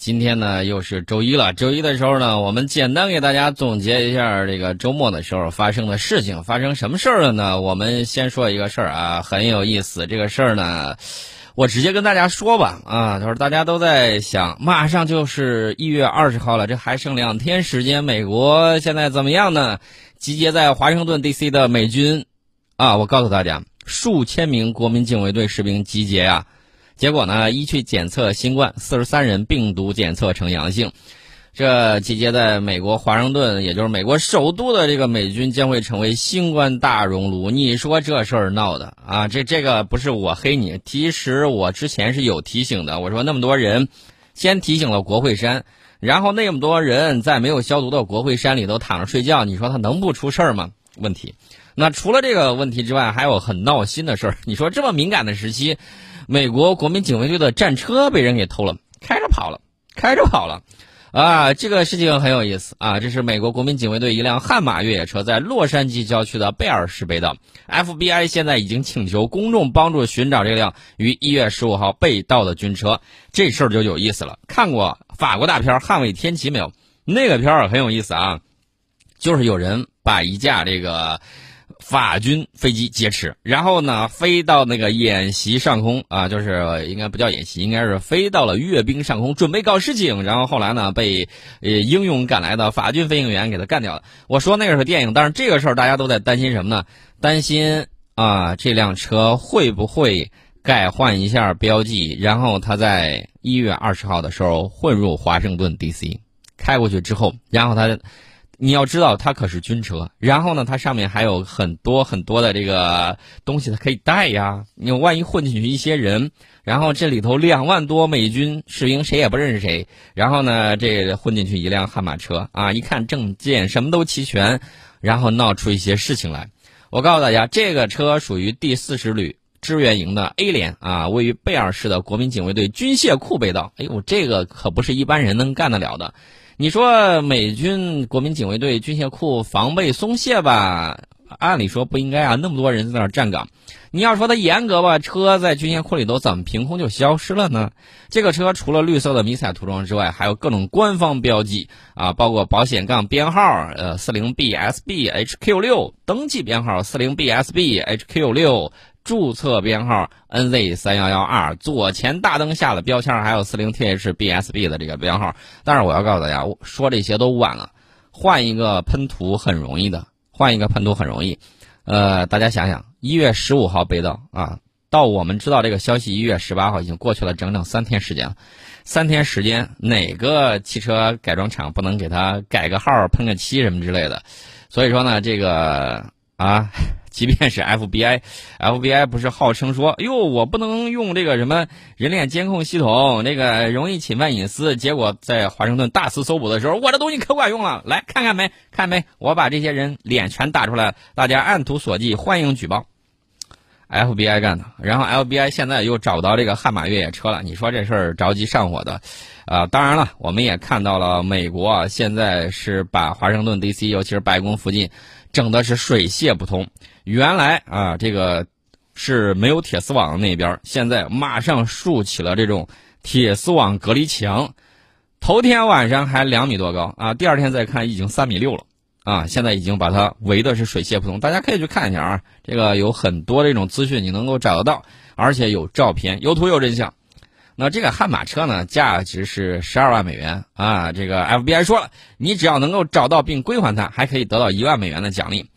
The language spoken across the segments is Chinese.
今天呢又是周一了。周一的时候呢，我们简单给大家总结一下这个周末的时候发生的事情。发生什么事儿了呢？我们先说一个事儿啊，很有意思。这个事儿呢，我直接跟大家说吧啊，就是大家都在想，马上就是一月二十号了，这还剩两天时间，美国现在怎么样呢？集结在华盛顿 D.C. 的美军啊，我告诉大家，数千名国民警卫队士兵集结呀。结果呢？一去检测新冠，四十三人病毒检测呈阳性。这集结在美国华盛顿，也就是美国首都的这个美军将会成为新冠大熔炉。你说这事儿闹的啊？这这个不是我黑你，其实我之前是有提醒的。我说那么多人，先提醒了国会山，然后那么多人在没有消毒的国会山里头躺着睡觉，你说他能不出事儿吗？问题。那除了这个问题之外，还有很闹心的事儿。你说这么敏感的时期。美国国民警卫队的战车被人给偷了，开着跑了，开着跑了，啊，这个事情很有意思啊！这是美国国民警卫队一辆悍马越野车在洛杉矶郊区的贝尔市被盗，FBI 现在已经请求公众帮助寻找这辆于一月十五号被盗的军车。这事儿就有意思了。看过法国大片《捍卫天齐》没有？那个片儿很有意思啊，就是有人把一架这个。法军飞机劫持，然后呢，飞到那个演习上空啊，就是应该不叫演习，应该是飞到了阅兵上空，准备搞事情。然后后来呢，被呃英勇赶来的法军飞行员给他干掉了。我说那个是电影，但是这个事儿大家都在担心什么呢？担心啊，这辆车会不会改换一下标记，然后他在一月二十号的时候混入华盛顿 D.C. 开过去之后，然后他。你要知道，它可是军车，然后呢，它上面还有很多很多的这个东西，它可以带呀。你万一混进去一些人，然后这里头两万多美军士兵谁也不认识谁，然后呢，这混进去一辆悍马车啊，一看证件什么都齐全，然后闹出一些事情来。我告诉大家，这个车属于第四十旅支援营的 A 连啊，位于贝尔市的国民警卫队军械库被盗。哎呦，这个可不是一般人能干得了的。你说美军国民警卫队军械库防备松懈吧？按理说不应该啊，那么多人在那儿站岗。你要说它严格吧，车在军械库里头怎么凭空就消失了呢？这个车除了绿色的迷彩涂装之外，还有各种官方标记啊，包括保险杠编号呃四零 BSB HQ 六，登记编号四零 BSB HQ 六。注册编号 NZ 三幺幺二，左前大灯下的标签还有四零 THBSB 的这个编号。但是我要告诉大家，我说这些都晚了，换一个喷涂很容易的，换一个喷涂很容易。呃，大家想想，一月十五号被盗啊，到我们知道这个消息，一月十八号已经过去了整整三天时间了。三天时间，哪个汽车改装厂不能给他改个号、喷个漆什么之类的？所以说呢，这个啊。即便是 FBI，FBI 不是号称说，哟，我不能用这个什么人脸监控系统，那个容易侵犯隐私。结果在华盛顿大肆搜捕的时候，我这东西可管用了，来看看没？看没？我把这些人脸全打出来，大家按图索骥，欢迎举报。FBI 干的，然后 FBI 现在又找到这个悍马越野车了，你说这事儿着急上火的，啊，当然了，我们也看到了美国现在是把华盛顿 DC，尤其是白宫附近。整的是水泄不通，原来啊，这个是没有铁丝网的那边，现在马上竖起了这种铁丝网隔离墙。头天晚上还两米多高啊，第二天再看已经三米六了啊，现在已经把它围的是水泄不通。大家可以去看一下啊，这个有很多这种资讯你能够找得到，而且有照片，有图有真相。那这个悍马车呢，价值是十二万美元啊！这个 FBI 说了，你只要能够找到并归还它，还可以得到一万美元的奖励。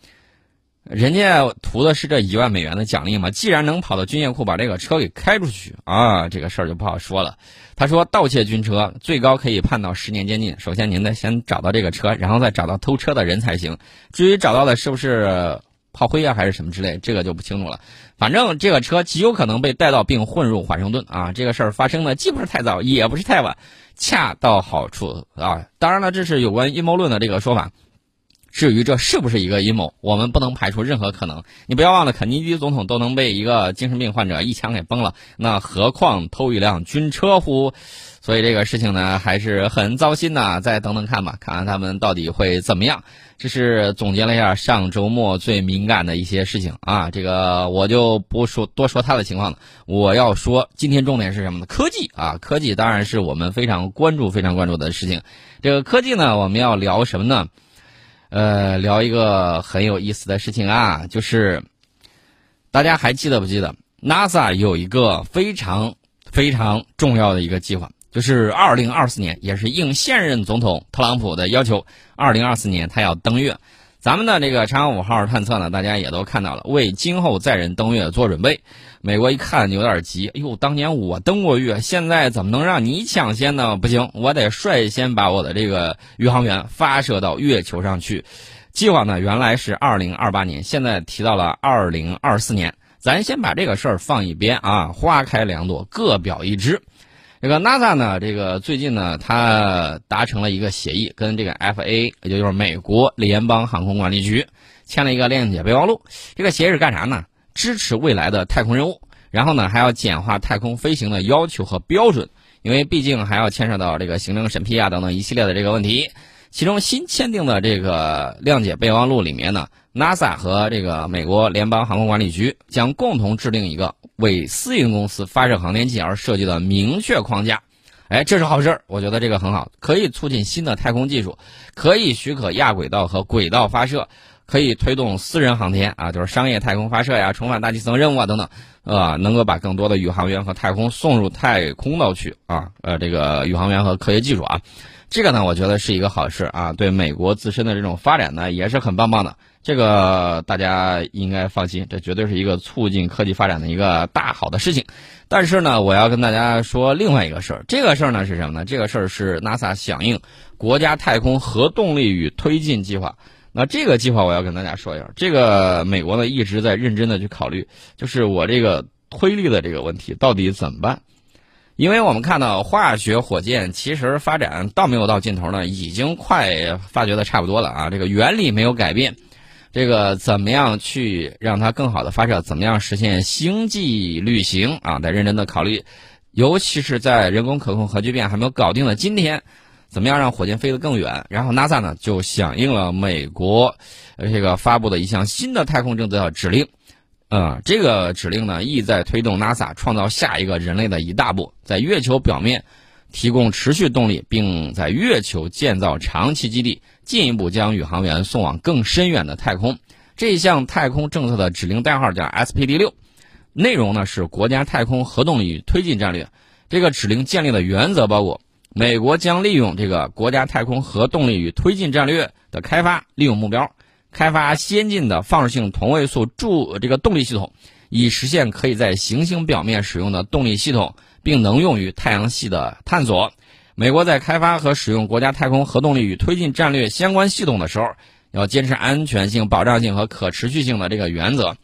人家图的是这一万美元的奖励嘛？既然能跑到军械库把这个车给开出去啊，这个事儿就不好说了。他说，盗窃军车最高可以判到十年监禁。首先，您得先找到这个车，然后再找到偷车的人才行。至于找到的是不是？炮灰啊，还是什么之类，这个就不清楚了。反正这个车极有可能被带到并混入华盛顿啊。这个事儿发生的既不是太早，也不是太晚，恰到好处啊。当然了，这是有关阴谋论的这个说法。至于这是不是一个阴谋，我们不能排除任何可能。你不要忘了，肯尼迪总统都能被一个精神病患者一枪给崩了，那何况偷一辆军车乎？所以这个事情呢，还是很糟心的。再等等看吧，看看他们到底会怎么样。这是总结了一下上周末最敏感的一些事情啊。这个我就不说多说他的情况了。我要说，今天重点是什么呢？科技啊，科技当然是我们非常关注、非常关注的事情。这个科技呢，我们要聊什么呢？呃，聊一个很有意思的事情啊，就是大家还记得不记得，NASA 有一个非常非常重要的一个计划。就是二零二四年，也是应现任总统特朗普的要求，二零二四年他要登月。咱们的这个嫦娥五号探测呢，大家也都看到了，为今后载人登月做准备。美国一看有点急，哎呦，当年我登过月，现在怎么能让你抢先呢？不行，我得率先把我的这个宇航员发射到月球上去。计划呢，原来是二零二八年，现在提到了二零二四年。咱先把这个事儿放一边啊，花开两朵，各表一枝。这个 NASA 呢，这个最近呢，它达成了一个协议，跟这个 FA，也就是美国联邦航空管理局签了一个谅解备忘录。这个协议是干啥呢？支持未来的太空任务，然后呢，还要简化太空飞行的要求和标准，因为毕竟还要牵涉到这个行政审批啊等等一系列的这个问题。其中新签订的这个谅解备忘录里面呢，NASA 和这个美国联邦航空管理局将共同制定一个。为私营公司发射航天器而设计的明确框架，哎，这是好事儿，我觉得这个很好，可以促进新的太空技术，可以许可亚轨道和轨道发射，可以推动私人航天啊，就是商业太空发射呀、重返大气层任务啊等等，啊，能够把更多的宇航员和太空送入太空道去啊，呃，这个宇航员和科学技术啊，这个呢，我觉得是一个好事啊，对美国自身的这种发展呢，也是很棒棒的。这个大家应该放心，这绝对是一个促进科技发展的一个大好的事情。但是呢，我要跟大家说另外一个事儿，这个事儿呢是什么呢？这个事儿是 NASA 响应国家太空核动力与推进计划。那这个计划我要跟大家说一下，这个美国呢一直在认真的去考虑，就是我这个推力的这个问题到底怎么办？因为我们看到化学火箭其实发展到没有到尽头呢，已经快发掘的差不多了啊，这个原理没有改变。这个怎么样去让它更好的发射？怎么样实现星际旅行啊？得认真的考虑，尤其是在人工可控核聚变还没有搞定的今天，怎么样让火箭飞得更远？然后 NASA 呢就响应了美国这个发布的一项新的太空政策指令，呃，这个指令呢意在推动 NASA 创造下一个人类的一大步，在月球表面。提供持续动力，并在月球建造长期基地，进一步将宇航员送往更深远的太空。这项太空政策的指令代号叫 SPD 六，内容呢是国家太空核动力推进战略。这个指令建立的原则包括：美国将利用这个国家太空核动力与推进战略的开发，利用目标开发先进的放射性同位素助这个动力系统，以实现可以在行星表面使用的动力系统。并能用于太阳系的探索。美国在开发和使用国家太空核动力与推进战略相关系统的时候，要坚持安全性、保障性和可持续性的这个原则。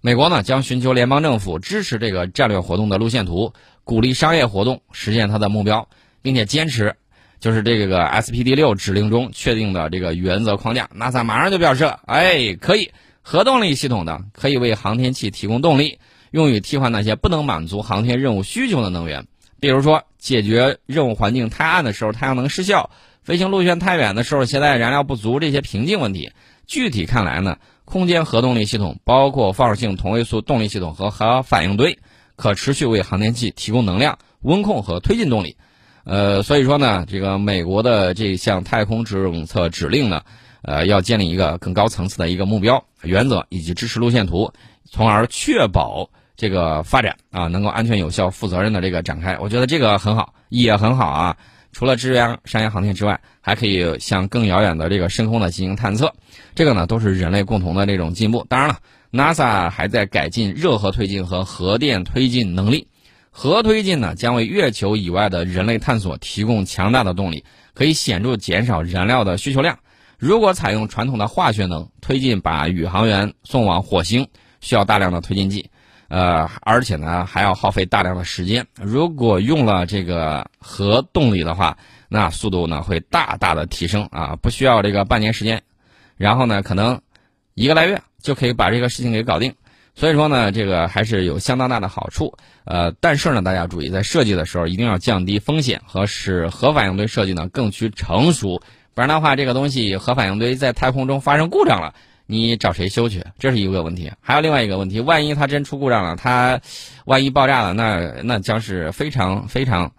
美国呢将寻求联邦政府支持这个战略活动的路线图，鼓励商业活动实现它的目标，并且坚持就是这个 SPD 六指令中确定的这个原则框架。NASA 马上就表示，哎，可以核动力系统的可以为航天器提供动力。用于替换那些不能满足航天任务需求的能源，比如说解决任务环境太暗的时候太阳能失效，飞行路线太远的时候携带燃料不足这些瓶颈问题。具体看来呢，空间核动力系统包括放射性同位素动力系统和核反应堆，可持续为航天器提供能量、温控和推进动力。呃，所以说呢，这个美国的这项太空政策指令呢，呃，要建立一个更高层次的一个目标原则以及支持路线图，从而确保。这个发展啊，能够安全有效、负责任的这个展开，我觉得这个很好，也很好啊。除了支援商业航天之外，还可以向更遥远的这个深空的进行探测，这个呢都是人类共同的这种进步。当然了，NASA 还在改进热核推进和核电推进能力。核推进呢将为月球以外的人类探索提供强大的动力，可以显著减少燃料的需求量。如果采用传统的化学能推进，把宇航员送往火星，需要大量的推进剂。呃，而且呢，还要耗费大量的时间。如果用了这个核动力的话，那速度呢会大大的提升啊，不需要这个半年时间，然后呢，可能一个来月就可以把这个事情给搞定。所以说呢，这个还是有相当大的好处。呃，但是呢，大家注意，在设计的时候一定要降低风险和使核反应堆设计呢更趋成熟，不然的话，这个东西核反应堆在太空中发生故障了，你找谁修去？这是一个问题。还有另外一个问题，万一它真出故障了，它万一爆炸了，那那将是非常非常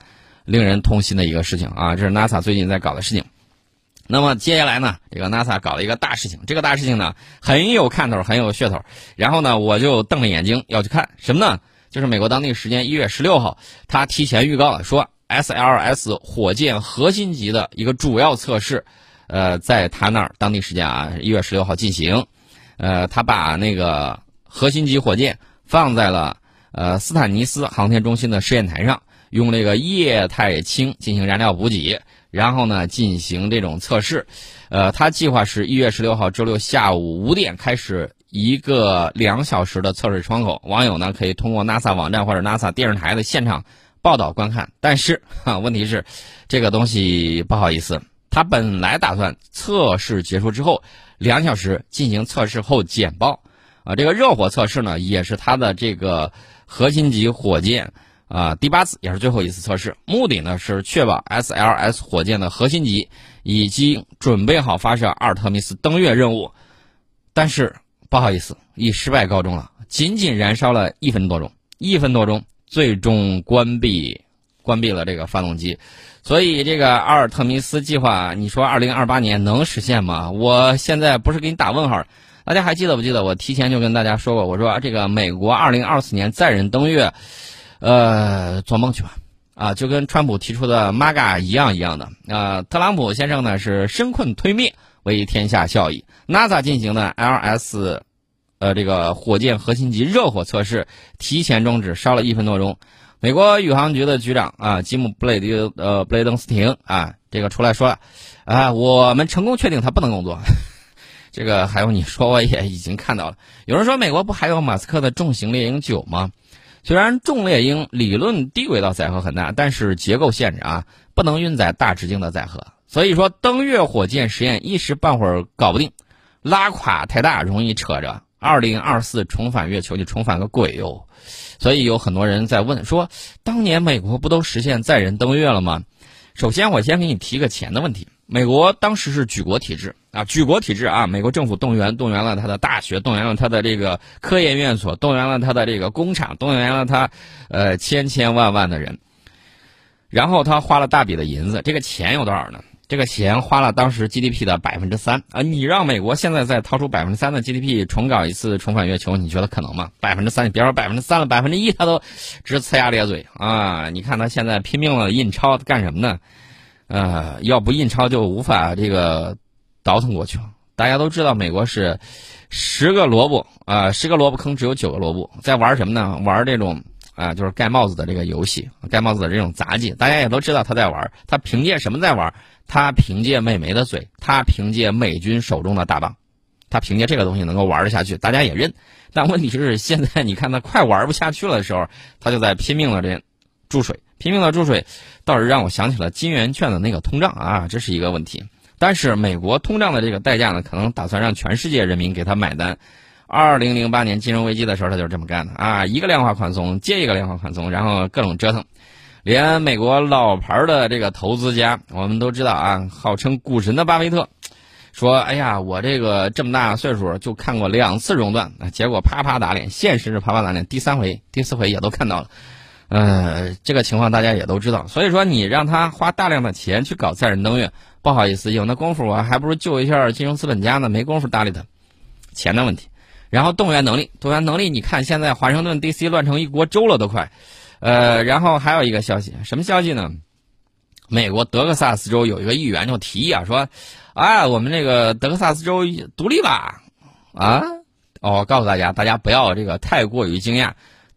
令人痛心的一个事情啊！这是 NASA 最近在搞的事情。那么接下来呢，这个 NASA 搞了一个大事情，这个大事情呢很有看头，很有噱头。然后呢，我就瞪着眼睛要去看什么呢？就是美国当地时间一月十六号，他提前预告了说，SLS 火箭核心级的一个主要测试，呃，在他那儿当地时间啊一月十六号进行。呃，他把那个核心级火箭放在了呃斯坦尼斯航天中心的试验台上，用那个液态氢进行燃料补给。然后呢，进行这种测试，呃，他计划是一月十六号周六下午五点开始一个两小时的测试窗口，网友呢可以通过 NASA 网站或者 NASA 电视台的现场报道观看。但是哈，问题是，这个东西不好意思，他本来打算测试结束之后两小时进行测试后简报，啊，这个热火测试呢也是他的这个核心级火箭。啊，第八次也是最后一次测试，目的呢是确保 SLS 火箭的核心级已经准备好发射阿尔特弥斯登月任务，但是不好意思，以失败告终了，仅仅燃烧了一分多钟，一分多钟，最终关闭关闭了这个发动机，所以这个阿尔特弥斯计划，你说二零二八年能实现吗？我现在不是给你打问号，大家还记得不记得？我提前就跟大家说过，我说这个美国二零二四年载人登月。呃，做梦去吧，啊，就跟川普提出的 MAGA 一样一样的。啊，特朗普先生呢是身困推灭，为天下效益。NASA 进行的 LS，呃，这个火箭核心级热火测试提前终止，烧了一分多钟。美国宇航局的局长啊，吉姆布雷迪呃布雷登斯廷啊，这个出来说了，啊，我们成功确定他不能工作。这个还有你说我也已经看到了，有人说美国不还有马斯克的重型猎鹰九吗？虽然重猎鹰理论低轨道载荷很大，但是结构限制啊，不能运载大直径的载荷。所以说登月火箭实验一时半会儿搞不定，拉垮太大容易扯着。二零二四重返月球，你重返个鬼哟！所以有很多人在问说，当年美国不都实现载人登月了吗？首先，我先给你提个钱的问题。美国当时是举国体制啊，举国体制啊，美国政府动员动员了他的大学，动员了他的这个科研院所，动员了他的这个工厂，动员了他呃千千万万的人，然后他花了大笔的银子，这个钱有多少呢？这个钱花了当时 GDP 的百分之三啊！你让美国现在再掏出百分之三的 GDP 重搞一次重返月球，你觉得可能吗？百分之三，你别说百分之三了，百分之一他都直呲牙咧嘴啊！你看他现在拼命的印钞干什么呢？呃，要不印钞就无法这个倒腾过去了。大家都知道，美国是十个萝卜啊，十个萝卜坑只有九个萝卜，在玩什么呢？玩这种啊，就是盖帽子的这个游戏，盖帽子的这种杂技。大家也都知道他在玩，他凭借什么在玩？他凭借美眉的嘴，他凭借美军手中的大棒，他凭借这个东西能够玩得下去，大家也认。但问题是，现在你看他快玩不下去了的时候，他就在拼命的这注水。拼命的注水，倒是让我想起了金圆券的那个通胀啊，这是一个问题。但是美国通胀的这个代价呢，可能打算让全世界人民给他买单。二零零八年金融危机的时候，他就是这么干的啊，一个量化宽松接一个量化宽松，然后各种折腾。连美国老牌的这个投资家，我们都知道啊，号称股神的巴菲特，说：“哎呀，我这个这么大岁数就看过两次熔断，结果啪啪打脸，现实是啪啪打脸，第三回、第四回也都看到了。”呃，这个情况大家也都知道，所以说你让他花大量的钱去搞载人登月，不好意思，有那功夫我还不如救一下金融资本家呢，没工夫搭理他，钱的问题。然后动员能力，动员能力，你看现在华盛顿 D.C. 乱成一锅粥了都快。呃，然后还有一个消息，什么消息呢？美国德克萨斯州有一个议员就提议啊，说，啊，我们这个德克萨斯州独立吧？啊，哦，告诉大家，大家不要这个太过于惊讶。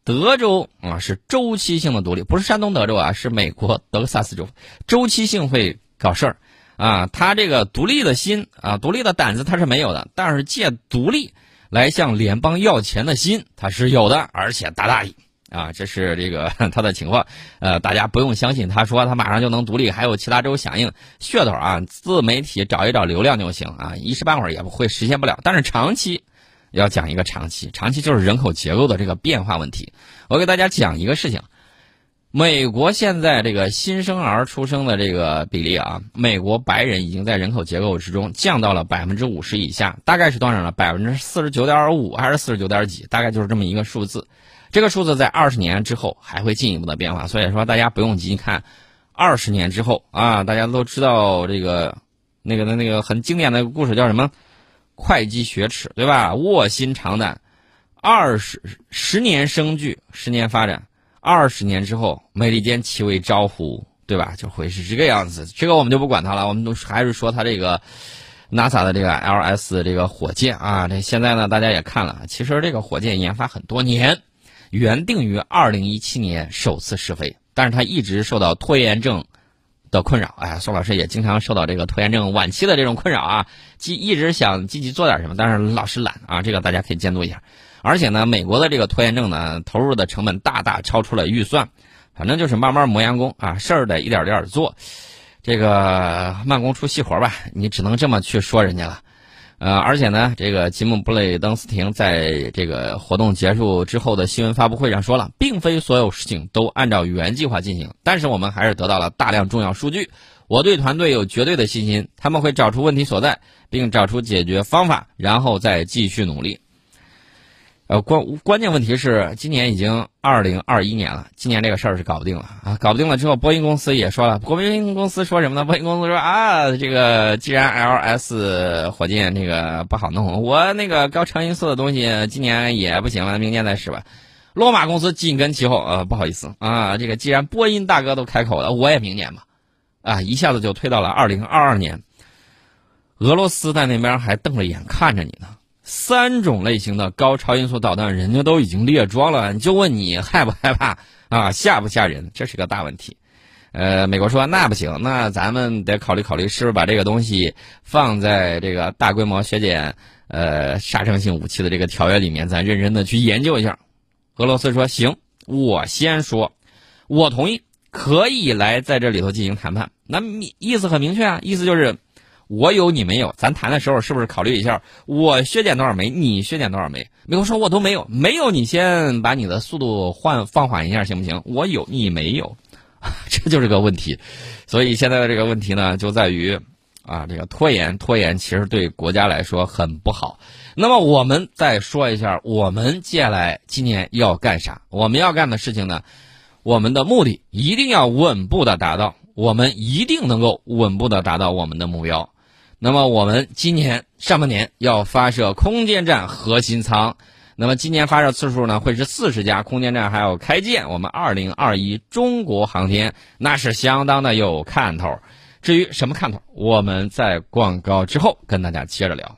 德州啊是周期性的独立，不是山东德州啊，是美国德克萨斯州，周期性会搞事儿，啊，他这个独立的心啊，独立的胆子他是没有的，但是借独立来向联邦要钱的心他是有的，而且大大意啊，这是这个他的情况。呃，大家不用相信他说他马上就能独立，还有其他州响应噱头啊，自媒体找一找流量就行啊，一时半会儿也不会实现不了。但是长期要讲一个长期，长期就是人口结构的这个变化问题。我给大家讲一个事情。美国现在这个新生儿出生的这个比例啊，美国白人已经在人口结构之中降到了百分之五十以下，大概是多少呢？百分之四十九点五还是四十九点几？大概就是这么一个数字。这个数字在二十年之后还会进一步的变化，所以说大家不用急看。二十年之后啊，大家都知道这个那个的那个很经典的故事叫什么？会稽学耻，对吧？卧薪尝胆，二十十年生聚，十年发展。二十年之后，美利坚齐为招呼，对吧？就会是这个样子。这个我们就不管它了，我们都还是说它这个 NASA 的这个 LS 这个火箭啊。这现在呢，大家也看了，其实这个火箭研发很多年，原定于二零一七年首次试飞，但是它一直受到拖延症的困扰。哎，宋老师也经常受到这个拖延症晚期的这种困扰啊，积一直想积极做点什么，但是老是懒啊。这个大家可以监督一下。而且呢，美国的这个拖延症呢，投入的成本大大超出了预算，反正就是慢慢磨洋工啊，事儿得一点点做，这个慢工出细活吧，你只能这么去说人家了。呃，而且呢，这个吉姆·布雷登斯廷在这个活动结束之后的新闻发布会上说了，并非所有事情都按照原计划进行，但是我们还是得到了大量重要数据。我对团队有绝对的信心，他们会找出问题所在，并找出解决方法，然后再继续努力。呃，关关键问题是，今年已经二零二一年了，今年这个事儿是搞不定了啊！搞不定了之后，波音公司也说了，波音公司说什么呢？波音公司说啊，这个既然 LS 火箭这个不好弄，我那个高超音速的东西今年也不行了，明年再试吧。罗马公司紧跟其后，呃，不好意思啊，这个既然波音大哥都开口了，我也明年吧，啊，一下子就推到了二零二二年。俄罗斯在那边还瞪着眼看着你呢。三种类型的高超音速导弹，人家都已经列装了，你就问你害不害怕啊？吓不吓人？这是个大问题。呃，美国说那不行，那咱们得考虑考虑，是不是把这个东西放在这个大规模削减呃杀伤性武器的这个条约里面，咱认真的去研究一下。俄罗斯说行，我先说，我同意，可以来在这里头进行谈判。那意思很明确啊，意思就是。我有你没有，咱谈的时候是不是考虑一下？我削减多少枚，你削减多少枚？美国说我都没有，没有你先把你的速度换放缓一下行不行？我有你没有，这就是个问题。所以现在的这个问题呢，就在于啊，这个拖延拖延其实对国家来说很不好。那么我们再说一下，我们接下来今年要干啥？我们要干的事情呢？我们的目的一定要稳步的达到，我们一定能够稳步的达到我们的目标。那么我们今年上半年要发射空间站核心舱，那么今年发射次数呢会是四十家空间站还要开建，我们二零二一中国航天那是相当的有看头。至于什么看头，我们在广告之后跟大家接着聊。